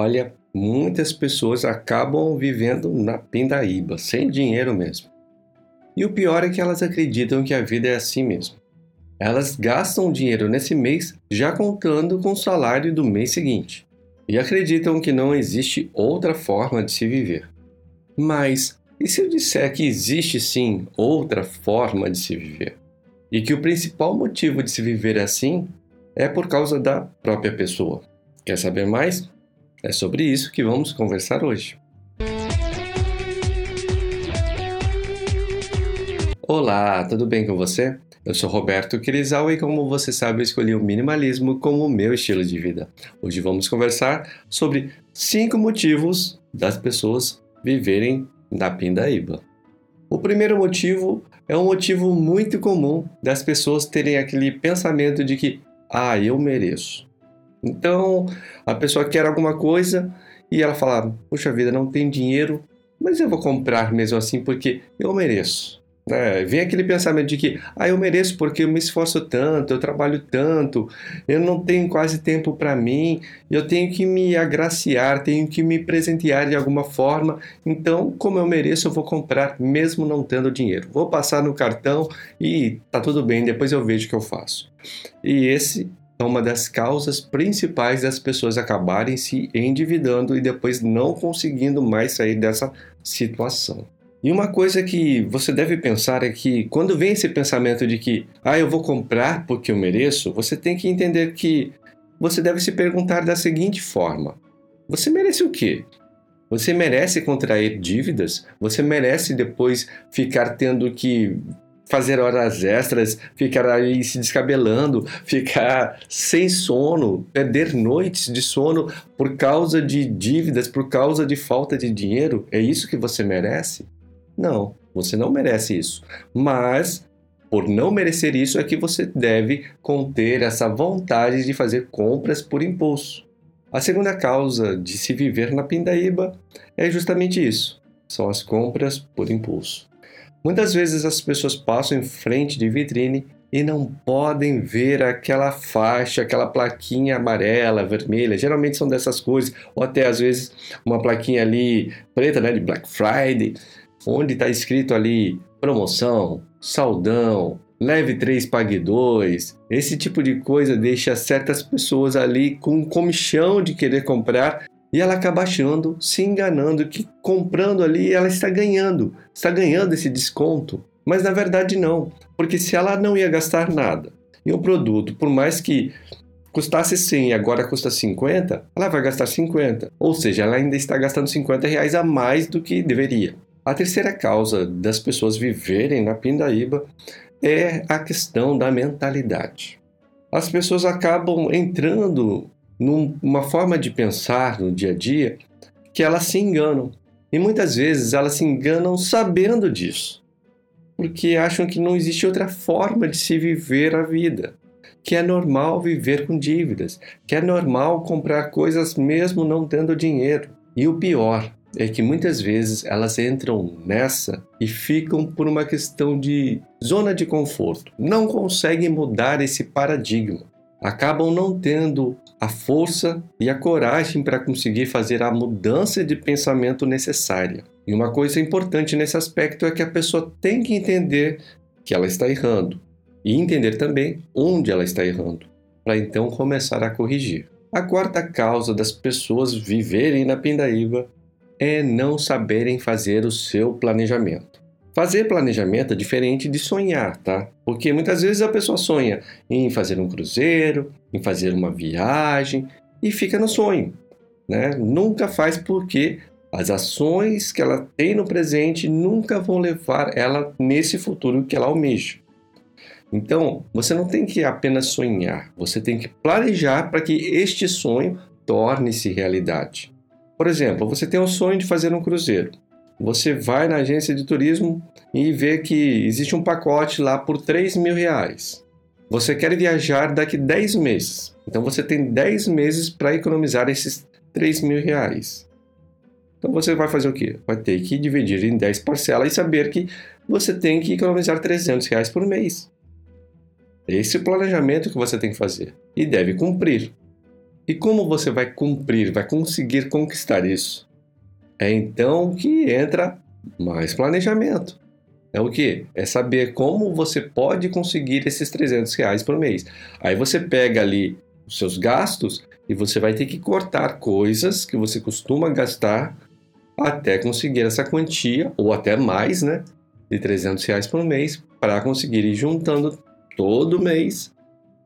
Olha, muitas pessoas acabam vivendo na pindaíba, sem dinheiro mesmo. E o pior é que elas acreditam que a vida é assim mesmo. Elas gastam dinheiro nesse mês já contando com o salário do mês seguinte. E acreditam que não existe outra forma de se viver. Mas e se eu disser que existe sim outra forma de se viver? E que o principal motivo de se viver assim é por causa da própria pessoa. Quer saber mais? É sobre isso que vamos conversar hoje. Olá, tudo bem com você? Eu sou Roberto Crisal e, como você sabe, eu escolhi o minimalismo como meu estilo de vida. Hoje vamos conversar sobre cinco motivos das pessoas viverem na pindaíba. O primeiro motivo é um motivo muito comum das pessoas terem aquele pensamento de que, ah, eu mereço. Então, a pessoa quer alguma coisa e ela fala: Puxa vida, não tem dinheiro, mas eu vou comprar mesmo assim porque eu mereço. É, vem aquele pensamento de que ah, eu mereço porque eu me esforço tanto, eu trabalho tanto, eu não tenho quase tempo para mim, eu tenho que me agraciar, tenho que me presentear de alguma forma. Então, como eu mereço, eu vou comprar mesmo não tendo dinheiro. Vou passar no cartão e tá tudo bem, depois eu vejo o que eu faço. E esse é uma das causas principais das pessoas acabarem se endividando e depois não conseguindo mais sair dessa situação. E uma coisa que você deve pensar é que quando vem esse pensamento de que, ah, eu vou comprar porque eu mereço, você tem que entender que você deve se perguntar da seguinte forma: você merece o quê? Você merece contrair dívidas? Você merece depois ficar tendo que fazer horas extras, ficar aí se descabelando, ficar sem sono, perder noites de sono por causa de dívidas, por causa de falta de dinheiro? É isso que você merece? Não, você não merece isso. Mas por não merecer isso é que você deve conter essa vontade de fazer compras por impulso. A segunda causa de se viver na pindaíba é justamente isso: são as compras por impulso. Muitas vezes as pessoas passam em frente de vitrine e não podem ver aquela faixa, aquela plaquinha amarela, vermelha. Geralmente são dessas cores, ou até às vezes uma plaquinha ali preta, né, de Black Friday, onde está escrito ali promoção, saldão, leve 3, pague 2. Esse tipo de coisa deixa certas pessoas ali com comichão de querer comprar e ela acaba achando, se enganando, que comprando ali ela está ganhando, está ganhando esse desconto. Mas na verdade não, porque se ela não ia gastar nada em um produto, por mais que custasse 100 e agora custa 50, ela vai gastar 50. Ou seja, ela ainda está gastando 50 reais a mais do que deveria. A terceira causa das pessoas viverem na pindaíba é a questão da mentalidade. As pessoas acabam entrando numa forma de pensar no dia a dia que elas se enganam. E muitas vezes elas se enganam sabendo disso, porque acham que não existe outra forma de se viver a vida, que é normal viver com dívidas, que é normal comprar coisas mesmo não tendo dinheiro. E o pior é que muitas vezes elas entram nessa e ficam por uma questão de zona de conforto, não conseguem mudar esse paradigma acabam não tendo a força e a coragem para conseguir fazer a mudança de pensamento necessária. E uma coisa importante nesse aspecto é que a pessoa tem que entender que ela está errando e entender também onde ela está errando, para então começar a corrigir. A quarta causa das pessoas viverem na pindaíba é não saberem fazer o seu planejamento. Fazer planejamento é diferente de sonhar, tá? Porque muitas vezes a pessoa sonha em fazer um cruzeiro, em fazer uma viagem e fica no sonho, né? Nunca faz porque as ações que ela tem no presente nunca vão levar ela nesse futuro que ela almeja. Então, você não tem que apenas sonhar, você tem que planejar para que este sonho torne-se realidade. Por exemplo, você tem o sonho de fazer um cruzeiro você vai na agência de turismo e vê que existe um pacote lá por 3 mil reais. Você quer viajar daqui 10 meses, então você tem 10 meses para economizar esses 3 mil reais. Então você vai fazer o quê? Vai ter que dividir em 10 parcelas e saber que você tem que economizar 300 reais por mês. Esse é o planejamento que você tem que fazer e deve cumprir. E como você vai cumprir, vai conseguir conquistar isso? É então que entra mais planejamento. É o que? É saber como você pode conseguir esses 300 reais por mês. Aí você pega ali os seus gastos e você vai ter que cortar coisas que você costuma gastar até conseguir essa quantia, ou até mais, né? De 300 reais por mês, para conseguir ir juntando todo mês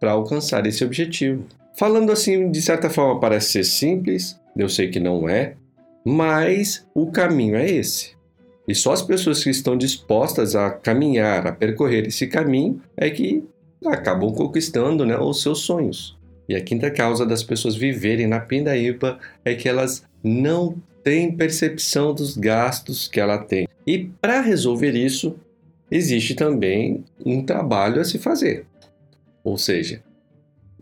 para alcançar esse objetivo. Falando assim, de certa forma, parece ser simples, eu sei que não é, mas o caminho é esse. E só as pessoas que estão dispostas a caminhar, a percorrer esse caminho, é que acabam conquistando né, os seus sonhos. E a quinta causa das pessoas viverem na pindaíba é que elas não têm percepção dos gastos que ela tem. E para resolver isso, existe também um trabalho a se fazer. Ou seja,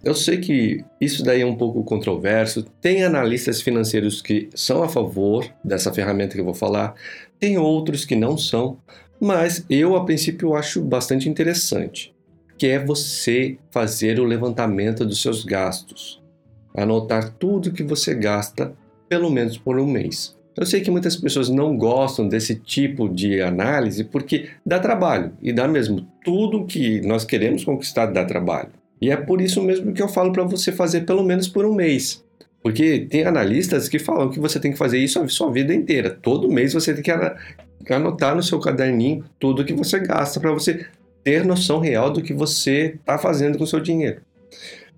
eu sei que isso daí é um pouco controverso. Tem analistas financeiros que são a favor dessa ferramenta que eu vou falar, tem outros que não são, mas eu a princípio acho bastante interessante, que é você fazer o levantamento dos seus gastos, anotar tudo que você gasta pelo menos por um mês. Eu sei que muitas pessoas não gostam desse tipo de análise porque dá trabalho e dá mesmo tudo que nós queremos conquistar dá trabalho. E é por isso mesmo que eu falo para você fazer pelo menos por um mês. Porque tem analistas que falam que você tem que fazer isso a sua vida inteira. Todo mês você tem que anotar no seu caderninho tudo que você gasta para você ter noção real do que você está fazendo com o seu dinheiro.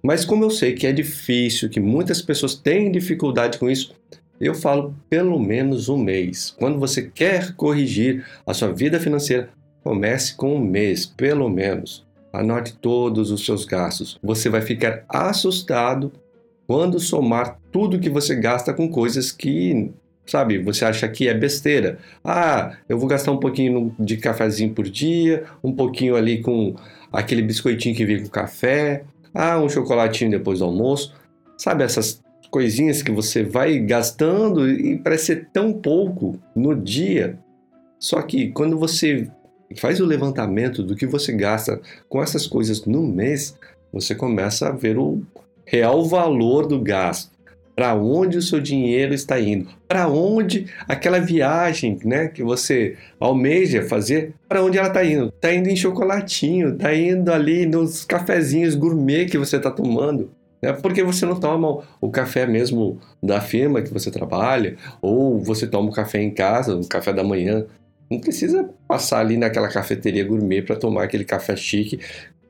Mas como eu sei que é difícil, que muitas pessoas têm dificuldade com isso, eu falo pelo menos um mês. Quando você quer corrigir a sua vida financeira, comece com um mês, pelo menos. Anote todos os seus gastos. Você vai ficar assustado quando somar tudo que você gasta com coisas que, sabe, você acha que é besteira. Ah, eu vou gastar um pouquinho de cafezinho por dia, um pouquinho ali com aquele biscoitinho que vem com café, ah, um chocolatinho depois do almoço. Sabe essas coisinhas que você vai gastando e parece ser tão pouco no dia. Só que quando você faz o levantamento do que você gasta com essas coisas no mês, você começa a ver o real valor do gasto. Para onde o seu dinheiro está indo? Para onde aquela viagem né, que você almeja fazer, para onde ela está indo? Está indo em chocolatinho, está indo ali nos cafezinhos gourmet que você está tomando. Né? Porque você não toma o café mesmo da firma que você trabalha, ou você toma o café em casa, o café da manhã não precisa passar ali naquela cafeteria gourmet para tomar aquele café chique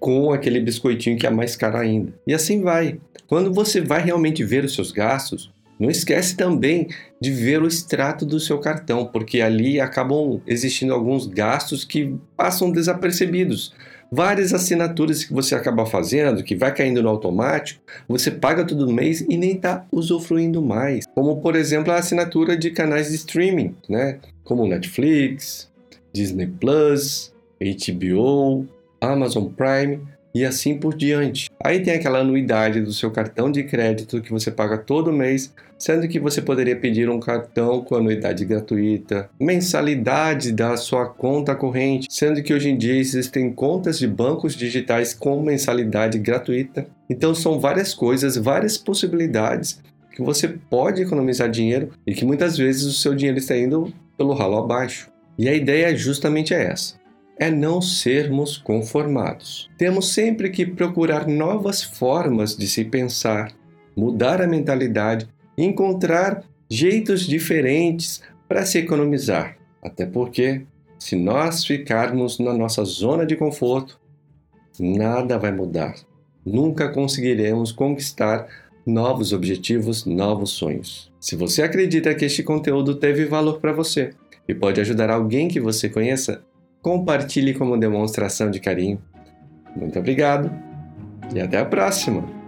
com aquele biscoitinho que é mais caro ainda. E assim vai. Quando você vai realmente ver os seus gastos, não esquece também de ver o extrato do seu cartão, porque ali acabam existindo alguns gastos que passam desapercebidos. Várias assinaturas que você acaba fazendo, que vai caindo no automático, você paga todo mês e nem está usufruindo mais. Como, por exemplo, a assinatura de canais de streaming, né? como Netflix, Disney Plus, HBO, Amazon Prime e assim por diante. Aí tem aquela anuidade do seu cartão de crédito que você paga todo mês, sendo que você poderia pedir um cartão com anuidade gratuita, mensalidade da sua conta corrente, sendo que hoje em dia existem contas de bancos digitais com mensalidade gratuita. Então são várias coisas, várias possibilidades que você pode economizar dinheiro e que muitas vezes o seu dinheiro está indo pelo ralo abaixo. E a ideia justamente é essa: é não sermos conformados. Temos sempre que procurar novas formas de se pensar, mudar a mentalidade, encontrar jeitos diferentes para se economizar. Até porque, se nós ficarmos na nossa zona de conforto, nada vai mudar. Nunca conseguiremos conquistar novos objetivos, novos sonhos. Se você acredita que este conteúdo teve valor para você e pode ajudar alguém que você conheça, compartilhe como demonstração de carinho. Muito obrigado e até a próxima!